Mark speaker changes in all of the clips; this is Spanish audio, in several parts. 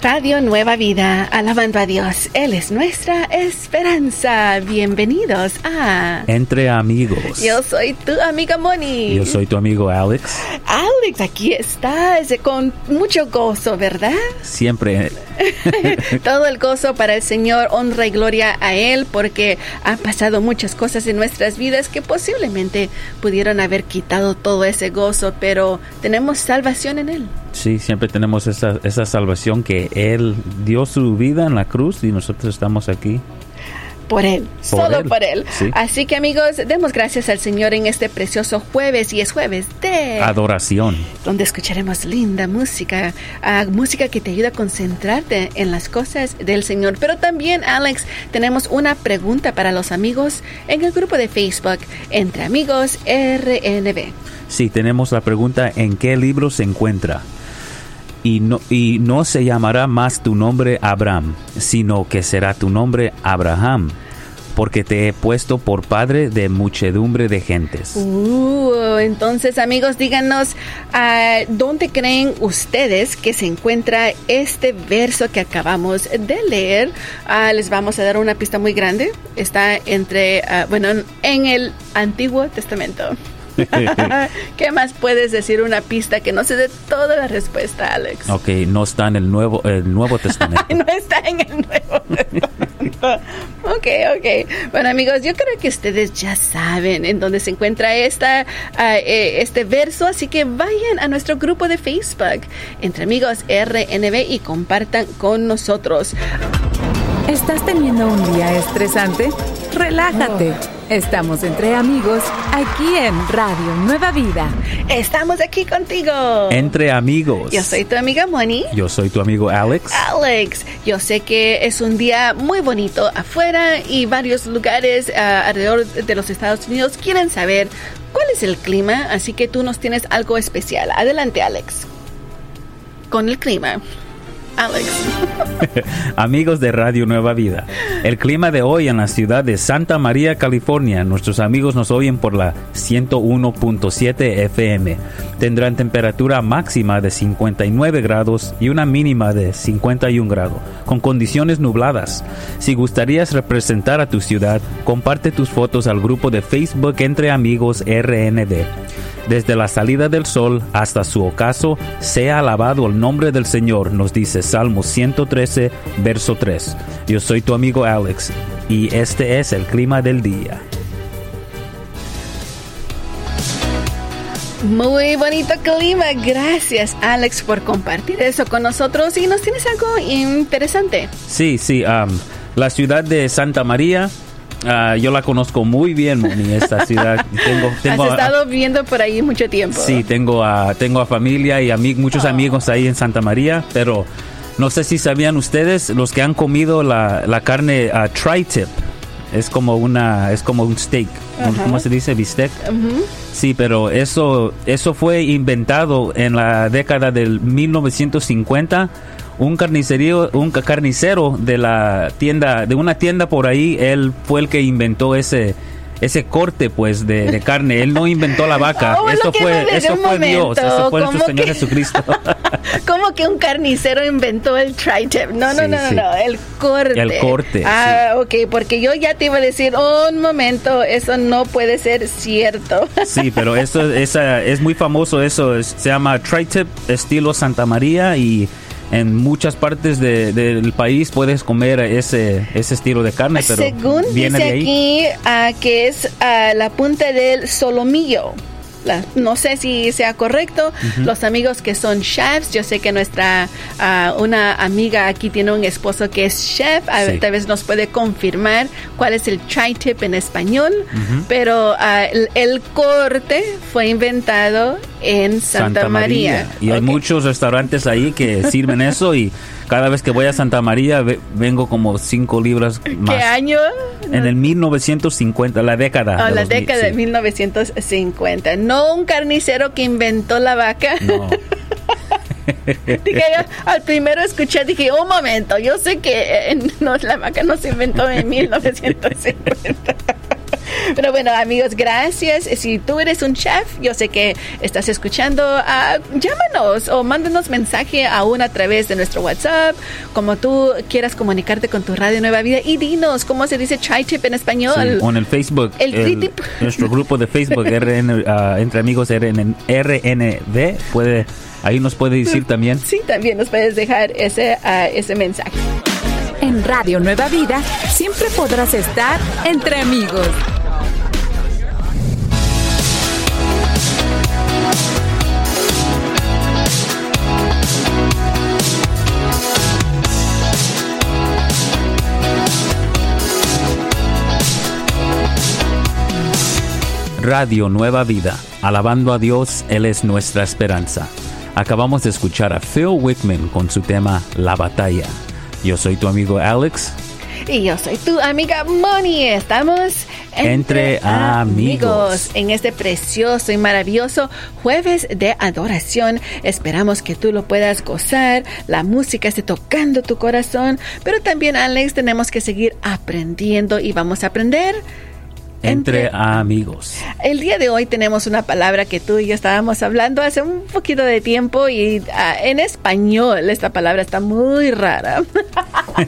Speaker 1: Radio Nueva Vida, alabando a Dios. Él es nuestra esperanza. Bienvenidos a
Speaker 2: Entre Amigos.
Speaker 1: Yo soy tu amiga Moni.
Speaker 2: Yo soy tu amigo Alex.
Speaker 1: Aquí estás con mucho gozo, ¿verdad?
Speaker 2: Siempre.
Speaker 1: Todo el gozo para el Señor, honra y gloria a Él, porque han pasado muchas cosas en nuestras vidas que posiblemente pudieron haber quitado todo ese gozo, pero tenemos salvación en Él.
Speaker 2: Sí, siempre tenemos esa, esa salvación que Él dio su vida en la cruz y nosotros estamos aquí.
Speaker 1: Por Él, solo por Él. Así que amigos, demos gracias al Señor en este precioso jueves y es jueves de
Speaker 2: adoración,
Speaker 1: donde escucharemos linda música, uh, música que te ayuda a concentrarte en las cosas del Señor. Pero también, Alex, tenemos una pregunta para los amigos en el grupo de Facebook Entre Amigos RNB.
Speaker 2: Sí, tenemos la pregunta ¿en qué libro se encuentra? Y no, y no se llamará más tu nombre Abraham, sino que será tu nombre Abraham, porque te he puesto por padre de muchedumbre de gentes.
Speaker 1: Uh, entonces, amigos, díganos, uh, ¿dónde creen ustedes que se encuentra este verso que acabamos de leer? Uh, les vamos a dar una pista muy grande. Está entre, bueno, en el Antiguo Testamento. ¿Qué más puedes decir una pista que no se dé toda la respuesta, Alex?
Speaker 2: Ok, no está en el Nuevo, el nuevo Testamento.
Speaker 1: no está en el Nuevo Testamento. ok, ok. Bueno, amigos, yo creo que ustedes ya saben en dónde se encuentra esta, uh, este verso, así que vayan a nuestro grupo de Facebook, Entre Amigos RNB, y compartan con nosotros.
Speaker 3: ¿Estás teniendo un día estresante? Relájate. Estamos entre amigos aquí en Radio Nueva Vida.
Speaker 1: Estamos aquí contigo.
Speaker 2: Entre amigos.
Speaker 1: Yo soy tu amiga Moni.
Speaker 2: Yo soy tu amigo Alex.
Speaker 1: Alex, yo sé que es un día muy bonito afuera y varios lugares uh, alrededor de los Estados Unidos quieren saber cuál es el clima, así que tú nos tienes algo especial. Adelante, Alex. Con el clima. Alex.
Speaker 2: amigos de Radio Nueva Vida, el clima de hoy en la ciudad de Santa María, California, nuestros amigos nos oyen por la 101.7 FM. Tendrán temperatura máxima de 59 grados y una mínima de 51 grados, con condiciones nubladas. Si gustarías representar a tu ciudad, comparte tus fotos al grupo de Facebook Entre Amigos RND. Desde la salida del sol hasta su ocaso, sea alabado el nombre del Señor, nos dice Salmo 113, verso 3. Yo soy tu amigo Alex y este es el clima del día.
Speaker 1: Muy bonito clima. Gracias, Alex, por compartir eso con nosotros. Y nos tienes algo interesante.
Speaker 2: Sí, sí. la ciudad de Santa María Uh, yo la conozco muy bien, Moni, esta ciudad.
Speaker 1: Tengo, tengo Has estado viviendo por ahí mucho tiempo.
Speaker 2: Sí, tengo a, tengo a familia y amig muchos oh. amigos ahí en Santa María, pero no sé si sabían ustedes, los que han comido la, la carne uh, tri-tip, es como una es como un steak cómo se dice bistec uh -huh. sí pero eso eso fue inventado en la década del 1950 un carnicerio, un carnicero de la tienda, de una tienda por ahí, él fue el que inventó ese ese corte pues de, de carne. Él no inventó la vaca.
Speaker 1: Oh,
Speaker 2: eso fue, eso fue
Speaker 1: momento,
Speaker 2: Dios, eso fue nuestro Señor Jesucristo.
Speaker 1: ¿Cómo que un carnicero inventó el tri-tip? No, no,
Speaker 2: Sí,
Speaker 1: no, no,
Speaker 2: sí.
Speaker 1: no, el corte.
Speaker 2: El corte,
Speaker 1: Ah, ok, porque yo ya te iba a decir, un momento, eso no puede ser cierto.
Speaker 2: Sí, pero eso esa, es muy famoso eso. es- se llama tri-tip estilo Santa María y en muchas partes de- del país puedes comer ese, ese estilo de carne, pero
Speaker 1: Según
Speaker 2: viene
Speaker 1: dice
Speaker 2: de ahí.
Speaker 1: aquí ah, que es ah, la punta del solomillo. No sé si sea correcto. Los amigos que son chefs, yo sé que nuestra ah, una amiga aquí tiene un esposo que es chef, a ver,
Speaker 2: Sí.
Speaker 1: tal vez nos puede confirmar cuál es el tri-tip en español, pero ah, el, el corte fue inventado en Santa, María.
Speaker 2: Y hay muchos restaurantes ahí que sirven eso y Cada vez que voy a Santa María ve- vengo como cinco libras más.
Speaker 1: ¿Qué año?
Speaker 2: En el 1950, la década. De
Speaker 1: la
Speaker 2: los
Speaker 1: década de
Speaker 2: sí.
Speaker 1: 1950. No un carnicero que inventó la vaca.
Speaker 2: No.
Speaker 1: Dije al primero escuché, dije, un momento, yo sé que eh, no, la vaca no se inventó en 1950. Pero bueno, amigos, gracias. Si tú eres un chef, yo sé que estás escuchando, ah, llámanos o mándanos mensaje aún a través de nuestro WhatsApp, como tú quieras comunicarte con tu Radio Nueva Vida y dinos cómo se dice chai tip en
Speaker 2: Sí,
Speaker 1: español.
Speaker 2: o en el Facebook,
Speaker 1: El tritip.
Speaker 2: nuestro grupo de Facebook, RN, ah, entre amigos RN, RNV, puede, ahí nos puede decir también.
Speaker 1: Sí, también nos puedes dejar ese, ah, ese mensaje.
Speaker 3: En Radio Nueva Vida siempre podrás estar entre amigos.
Speaker 2: Radio Nueva Vida, alabando a Dios, Él es nuestra esperanza. Acabamos de escuchar a Phil Wickman con su tema La Batalla. Yo soy tu amigo Alex.
Speaker 1: Y yo soy tu amiga Moni. Estamos
Speaker 2: Entre amigos.
Speaker 1: en este precioso y maravilloso jueves de adoración. Esperamos que tú lo puedas gozar, la música esté tocando tu corazón, pero también Alex tenemos que seguir aprendiendo y vamos a aprender.
Speaker 2: Entre amigos.
Speaker 1: El día de hoy tenemos una palabra que tú y yo estábamos hablando hace un poquito de tiempo y ah, en español esta palabra está muy rara.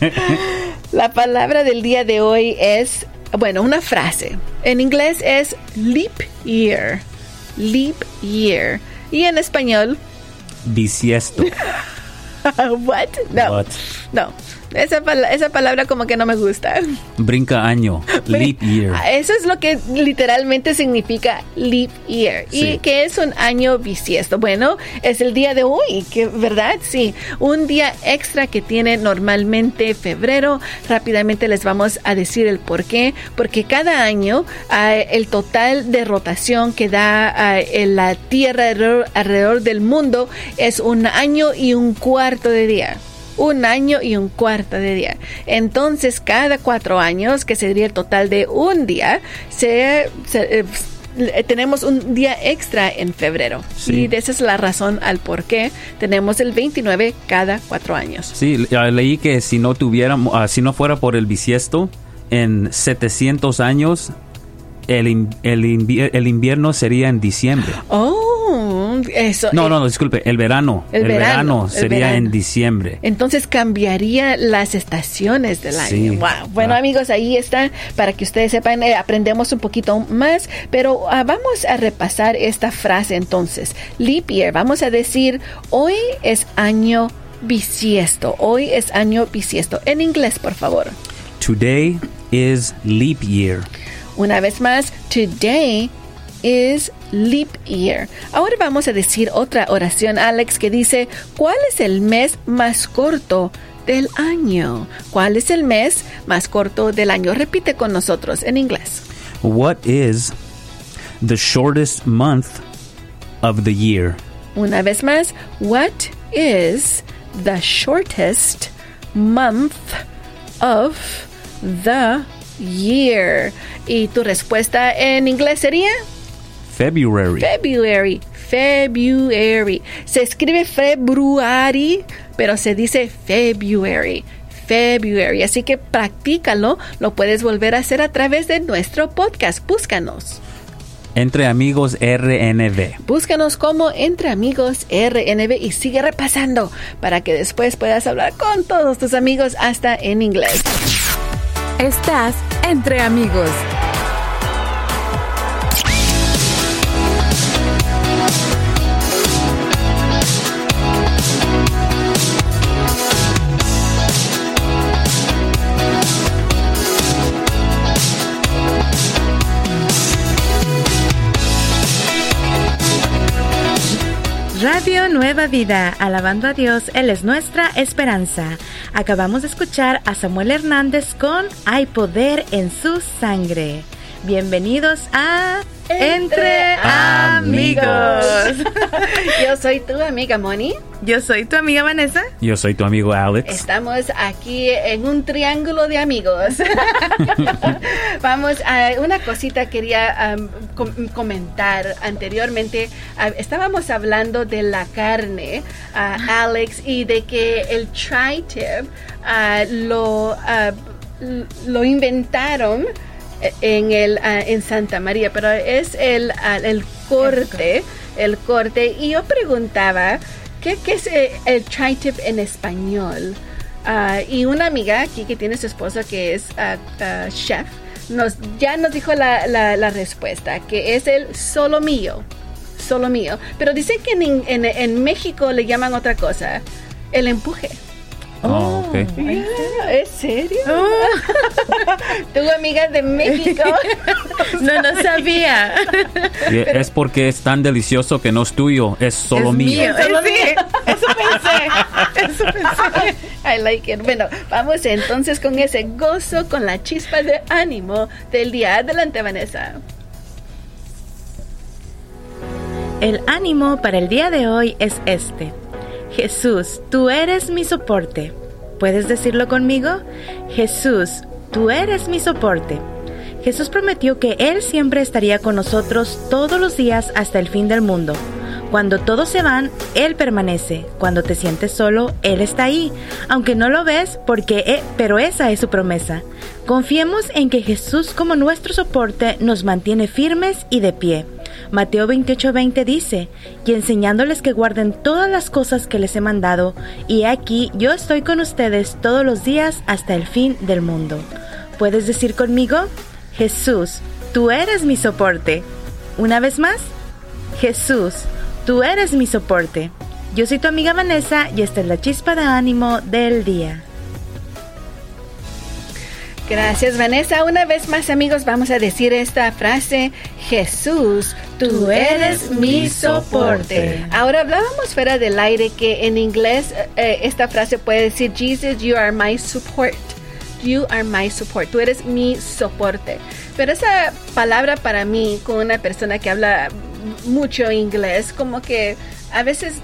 Speaker 1: La palabra del día de hoy es, bueno, una frase. En inglés es leap year. Leap year. Y en español,
Speaker 2: Bisiesto.
Speaker 1: what? No.
Speaker 2: What?
Speaker 1: No. Esa, pala- esa palabra como que no me gusta.
Speaker 2: Brinca año. Leap year.
Speaker 1: Ah, Eso es lo que literalmente significa leap year. ¿Y que es un año bisiesto? Bueno, es el día de hoy, que, ¿verdad? Sí, un día extra que tiene normalmente febrero. Rápidamente les vamos a decir el por qué. Porque cada año ah, el total de rotación que da ah, en la Tierra alrededor, alrededor del mundo es un año y un cuarto de día un año y un cuarto de día. Entonces, cada cuatro años, que sería el total de un día, se, se- eh, tenemos un día extra en febrero.
Speaker 2: Sí.
Speaker 1: Y esa es la razón al por qué tenemos el 29 cada cuatro años.
Speaker 2: Sí, le- leí que si no tuviéramos, ah, si no fuera por el bisiesto, en 700 años el, in- el, invier- el invierno sería en diciembre.
Speaker 1: Oh, eso.
Speaker 2: No,
Speaker 1: eh,
Speaker 2: no, no, disculpe, el verano.
Speaker 1: El
Speaker 2: El,
Speaker 1: verano,
Speaker 2: verano,
Speaker 1: el
Speaker 2: sería
Speaker 1: verano.
Speaker 2: en diciembre.
Speaker 1: Entonces cambiaría las estaciones del año.
Speaker 2: Sí.
Speaker 1: Wow. Bueno,
Speaker 2: Ah.
Speaker 1: amigos, ahí está para que ustedes sepan, eh, aprendemos un poquito más, pero ah, vamos a repasar esta frase entonces. Leap year, vamos a decir, hoy es año bisiesto. Hoy es año bisiesto. En inglés, por favor.
Speaker 2: Today is leap year.
Speaker 1: Una vez más, today is leap year. Ahora vamos a decir otra oración, Alex, que dice, ¿cuál es el mes más corto del año? ¿Cuál es el mes más corto del año? Repite con nosotros en inglés.
Speaker 2: What is the shortest month of the year?
Speaker 1: Una vez más, what is the shortest month of the year? Y tu respuesta en inglés sería
Speaker 2: February.
Speaker 1: February. February. Se escribe February, pero se dice February. February. Así que practícalo. Lo puedes volver a hacer a través de nuestro podcast. Búscanos.
Speaker 2: Entre amigos RNV.
Speaker 1: Búscanos como Entre Amigos RNB y sigue repasando para que después puedas hablar con todos tus amigos hasta en inglés.
Speaker 3: Estás entre amigos.
Speaker 4: Nueva Vida, alabando a Dios, Él es nuestra esperanza. Acabamos de escuchar a Samuel Hernández con Hay poder en su sangre. Bienvenidos a entre amigos.
Speaker 1: Yo soy tu amiga Moni.
Speaker 4: Yo soy tu amiga Vanessa.
Speaker 2: Yo soy tu amigo Alex.
Speaker 1: Estamos aquí en un triángulo de amigos. Vamos a una cosita quería um, comentar anteriormente. Uh, estábamos hablando de la carne, uh, Alex, y de que el tri-tip uh, lo, lo inventaron en el en Santa María, pero es el, el corte, el corte. Y yo preguntaba ¿Qué, es eh, el tri-tip en español? Ah, y una amiga aquí que tiene su esposo que es ah, ah, chef, nos, ya nos dijo la, la, respuesta, que es el solo mío, solo mío. Pero dice que en, en, en México le llaman otra cosa, el empuje.
Speaker 2: Oh, okay.
Speaker 1: ¿Es serio? Oh. ¿Tu amiga de México?
Speaker 4: no, no sabía.
Speaker 2: es porque es tan delicioso que no es tuyo, es solo mío.
Speaker 1: Solo mío. Eso pensé. Eso pensé. I like it. Bueno, vamos entonces con ese gozo, con la chispa de ánimo del día. Adelante, Vanessa.
Speaker 4: El ánimo para el día de hoy es este. Jesús, tú eres mi soporte. ¿Puedes decirlo conmigo? Jesús, tú eres mi soporte. Jesús prometió que Él siempre estaría con nosotros todos los días hasta el fin del mundo. Cuando todos se van, Él permanece. Cuando te sientes solo, Él está ahí, aunque no lo ves, porque e, pero esa es su promesa. Confiemos en que Jesús como nuestro soporte nos mantiene firmes y de pie. Mateo 28:20 dice, y enseñándoles que guarden todas las cosas que les he mandado, y aquí yo estoy con ustedes todos los días hasta el fin del mundo. ¿Puedes decir conmigo? Jesús, tú eres mi soporte. Una vez más, Jesús, tú eres mi soporte. Yo soy tu amiga Vanessa y esta es la chispa de ánimo del día.
Speaker 1: Gracias Vanessa. Una vez más amigos vamos a decir esta frase, Jesús, tú eres mi soporte. Ahora hablábamos fuera del aire que en inglés eh, esta frase puede decir, Jesus, you are my support. You are my support. Tú eres mi soporte. Pero esa palabra para mí, con una persona que habla mucho inglés, como que a veces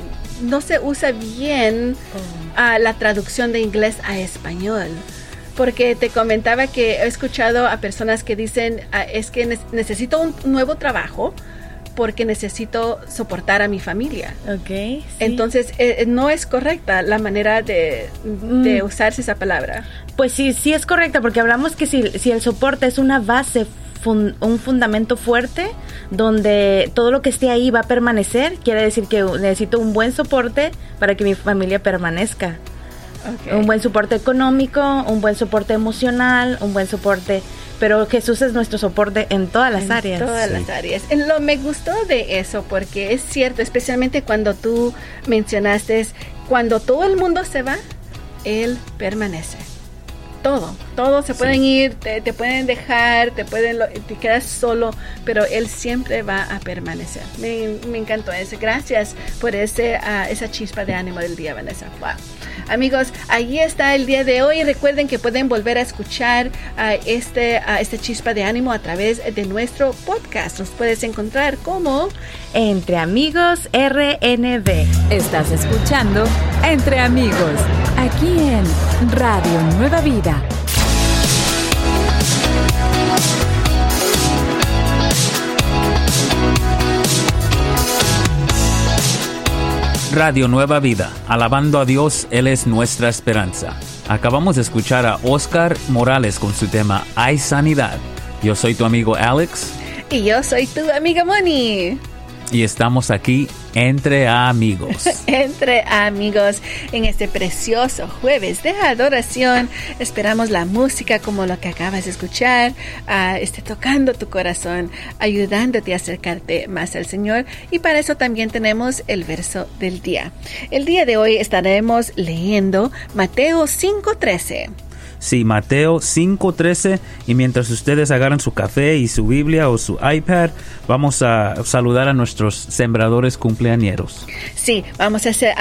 Speaker 1: no se usa bien oh. la traducción de inglés a español porque te comentaba que he escuchado a personas que dicen, ah, es que necesito un nuevo trabajo porque necesito soportar a mi familia.
Speaker 4: Ok.
Speaker 1: Entonces, eh, no es correcta la manera de, de mm. usarse esa palabra.
Speaker 4: Pues sí, sí es correcta, porque hablamos que si, si el soporte es una base un fundamento fuerte donde todo lo que esté ahí va a permanecer, quiere decir que necesito un buen soporte para que mi familia permanezca. Un buen soporte económico, un buen soporte emocional, un buen soporte pero Jesús es nuestro soporte en todas las áreas.
Speaker 1: En todas las áreas. Lo me gustó de eso porque es cierto, especialmente cuando tú mencionaste cuando todo el mundo se va, él permanece. Todo, todos se pueden ir, te, pueden dejar, te pueden, te quedas solo, pero él siempre va a permanecer. Me, me encantó eso. Gracias por ese, uh, esa chispa de ánimo del día, Vanessa. Wow. Amigos, ahí está el día de hoy. Recuerden que pueden volver a escuchar a este, a este chispa de ánimo a través de nuestro podcast. Nos puedes encontrar como
Speaker 4: Entre Amigos RNB.
Speaker 3: Estás escuchando Entre Amigos, aquí en Radio Nueva Vida
Speaker 2: Radio Nueva Vida, alabando a Dios, Él es nuestra esperanza. Acabamos de escuchar a Oscar Morales con su tema Hay Sanidad. Yo soy tu amigo Alex.
Speaker 1: Y yo soy tu amiga Moni
Speaker 2: y estamos aquí entre amigos.
Speaker 1: entre amigos en este precioso jueves de adoración. Esperamos la música como lo que acabas de escuchar, uh, esté tocando tu corazón, ayudándote a acercarte más al Señor. Y para eso también tenemos el verso del día. El día de hoy estaremos leyendo Mateo 5:13.
Speaker 2: Sí, Mateo 5.13 y mientras ustedes agarran su café y su Biblia o su iPad, vamos a saludar a nuestros sembradores cumpleañeros.
Speaker 1: Sí, vamos a, hacer,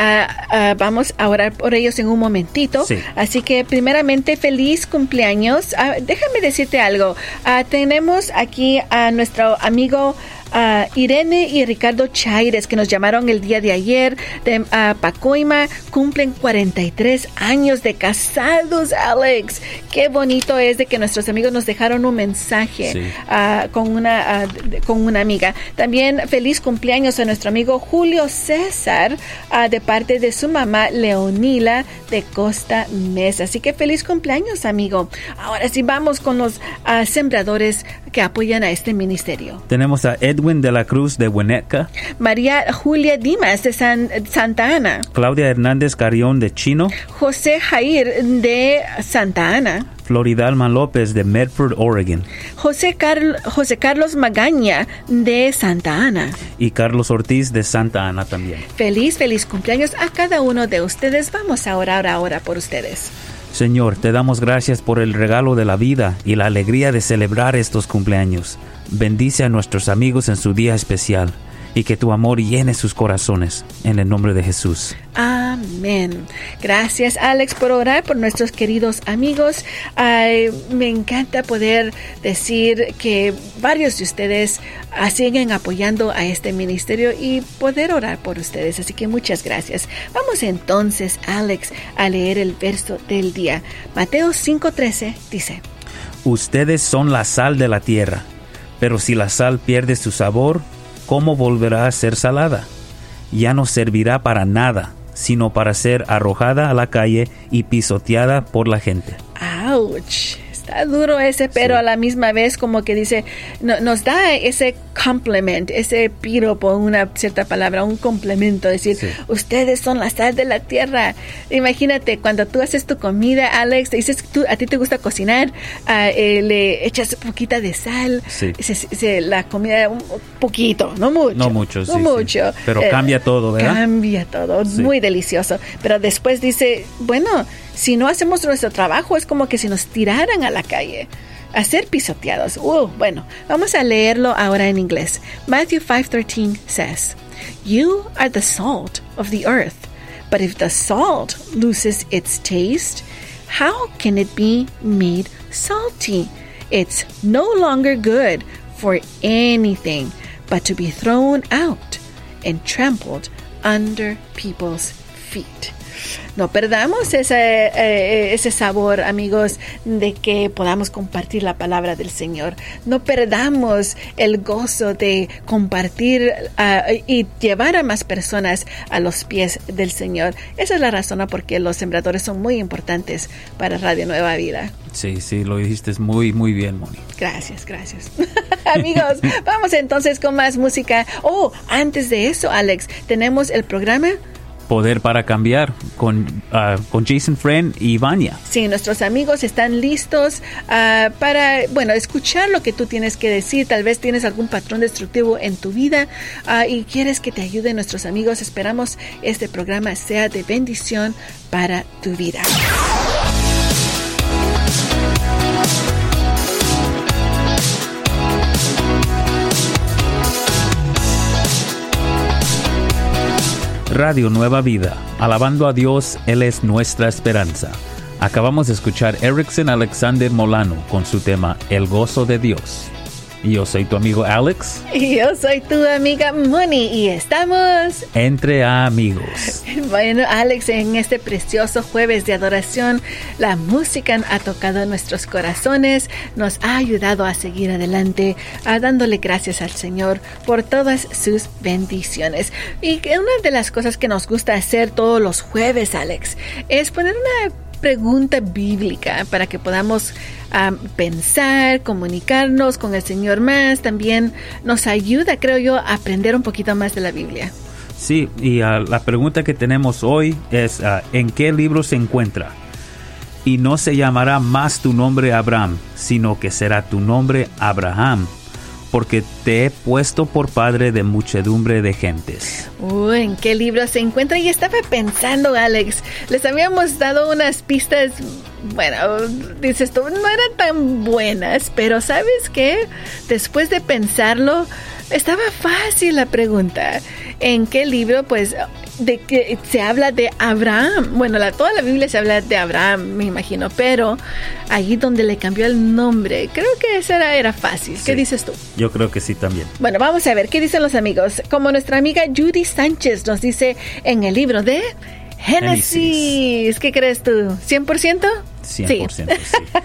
Speaker 1: vamos a orar por ellos en un momentito. Así que primeramente feliz cumpleaños. Ah, déjame decirte algo. Ah, tenemos aquí a nuestro amigo a Irene y Ricardo Chaires, que nos llamaron el día de ayer de Pacoima, cumplen 43 años de casados, Alex. Qué bonito es de que nuestros amigos nos dejaron un mensaje con, una, con una amiga. También feliz cumpleaños a nuestro amigo Julio César de parte de su mamá Leonila de Costa Mesa. Así que feliz cumpleaños, amigo. Ahora sí, vamos con los sembradores que apoyan a este ministerio.
Speaker 2: Tenemos a Ed Edwin de la Cruz de Hueneca.
Speaker 1: María Julia Dimas de Santa Ana.
Speaker 2: Claudia Hernández Carrión de Chino.
Speaker 1: José Jair de Santa Ana.
Speaker 2: Floridalma López de Medford, Oregon.
Speaker 1: José, José Carlos Magaña de Santa Ana.
Speaker 2: Y Carlos Ortiz de Santa Ana también.
Speaker 1: Feliz, feliz cumpleaños a cada uno de ustedes. Vamos a orar ahora por ustedes.
Speaker 2: Señor, te damos gracias por el regalo de la vida y la alegría de celebrar estos cumpleaños. Bendice a nuestros amigos en su día especial y que tu amor llene sus corazones. En el nombre de Jesús.
Speaker 1: Amén. Gracias Alex por orar por nuestros queridos amigos. me encanta poder decir que varios de ustedes ah, siguen apoyando a este ministerio y poder orar por ustedes. Así que muchas gracias. Vamos entonces Alex a leer el verso del día. Mateo 5:13 dice.
Speaker 2: Ustedes son la sal de la tierra. Pero si la sal pierde su sabor, ¿cómo volverá a ser salada? Ya no servirá para nada, sino para ser arrojada a la calle y pisoteada por la gente.
Speaker 1: ¡Auch! Está duro ese, pero a la misma vez como que dice, nos da ese compliment, ese piropo, una cierta palabra, un complemento, decir, ustedes son la sal de la tierra. Imagínate, cuando tú haces tu comida, Alex, dices, tú, a ti te gusta cocinar, ah, eh, le echas poquita de sal, la comida un poquito, no mucho.
Speaker 2: No mucho,
Speaker 1: no mucho.
Speaker 2: Pero cambia eh, todo, ¿verdad?
Speaker 1: Cambia todo, muy delicioso. Pero después dice, bueno, si no hacemos nuestro trabajo es como que si nos tiraran a la calle a ser pisoteados. Uh, bueno, vamos a leerlo ahora en inglés. Matthew 5:13 says, "You are the salt of the earth, but if the salt loses its taste, how can it be made salty? It's no longer good for anything but to be thrown out and trampled under people's feet." No perdamos ese, eh, ese sabor, amigos, de que podamos compartir la palabra del Señor. No perdamos el gozo de compartir ah, y llevar a más personas a los pies del Señor. Esa es la razón por qué los sembradores son muy importantes para Radio Nueva Vida.
Speaker 2: Sí, sí, lo dijiste muy, muy bien, Moni.
Speaker 1: Gracias, gracias. Amigos, vamos entonces con más música. Oh, antes de eso, Alex, tenemos el programa
Speaker 2: Poder para Cambiar con, ah, con Jason Friend y Vania.
Speaker 1: Sí, nuestros amigos están listos ah, para, bueno, escuchar lo que tú tienes que decir. Tal vez tienes algún patrón destructivo en tu vida ah, y quieres que te ayuden nuestros amigos. Esperamos este programa sea de bendición para tu vida.
Speaker 2: Radio Nueva Vida, alabando a Dios, Él es nuestra esperanza. Acabamos de escuchar Erickson Alexander Molano con su tema El gozo de Dios. Y yo soy tu amigo Alex.
Speaker 1: Y yo soy tu amiga Moni y estamos
Speaker 2: entre amigos.
Speaker 1: Bueno, Alex, en este precioso jueves de adoración, la música ha tocado nuestros corazones, nos ha ayudado a seguir adelante, a dándole gracias al Señor por todas sus bendiciones. Y una de las cosas que nos gusta hacer todos los jueves, Alex, es poner una pregunta bíblica para que podamos pensar, comunicarnos con el Señor más. También nos ayuda, creo yo, a aprender un poquito más de la Biblia.
Speaker 2: Sí, y ah, la pregunta que tenemos hoy es, ah, ¿en qué libro se encuentra? Y no se llamará más tu nombre Abraham, sino que será tu nombre Abraham, porque te he puesto por padre de muchedumbre de gentes.
Speaker 1: Uy, ¿en qué libro se encuentra? Y estaba pensando, Alex, les habíamos dado unas pistas, bueno, dices tú, no eran tan buenas, pero ¿sabes qué? Después de pensarlo, estaba fácil la pregunta. ¿En qué libro? Pues de que se habla de Abraham. Bueno, la, toda la Biblia se habla de Abraham, me imagino, pero allí donde le cambió el nombre, creo que esa era, era fácil. ¿Qué dices tú?
Speaker 2: Yo creo que sí también.
Speaker 1: Bueno, vamos a ver, ¿qué dicen los amigos? Como nuestra amiga Judy Sánchez nos dice en el libro de Génesis. ¿Qué crees tú? ¿100%?
Speaker 2: 100%. Sí.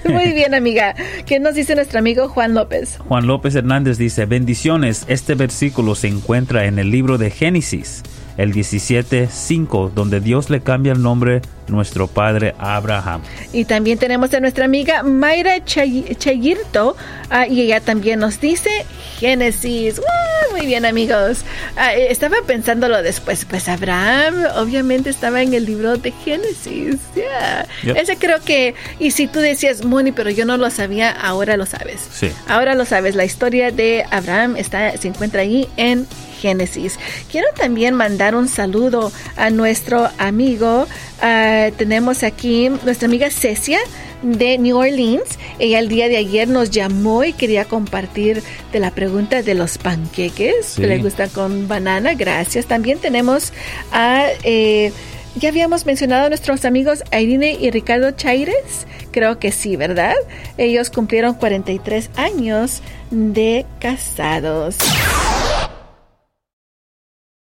Speaker 1: Muy bien, amiga. ¿Qué nos dice nuestro amigo Juan López?
Speaker 2: Juan López Hernández dice, bendiciones, este versículo se encuentra en el libro de Génesis el 17.5, donde Dios le cambia el nombre nuestro padre Abraham.
Speaker 1: Y también tenemos a nuestra amiga Mayra Chayirto, ah, y ella también nos dice Génesis. Muy bien, amigos. Ah, eh, estaba pensándolo después, pues Abraham obviamente estaba en el libro de Génesis. Ese creo que, y si tú decías, Moni, pero yo no lo sabía, ahora lo sabes.
Speaker 2: Sí.
Speaker 1: Ahora lo sabes. La historia de Abraham está, se encuentra ahí en Génesis. Quiero también mandar un saludo a nuestro amigo, uh, tenemos aquí nuestra amiga Cecia de New Orleans. Ella el día de ayer nos llamó y quería compartir de la pregunta de los panqueques que le gustan con banana. Gracias. También tenemos a... Eh, ya habíamos mencionado a nuestros amigos Irene y Ricardo Chaires. Creo que sí, ¿verdad? Ellos cumplieron 43 años de casados.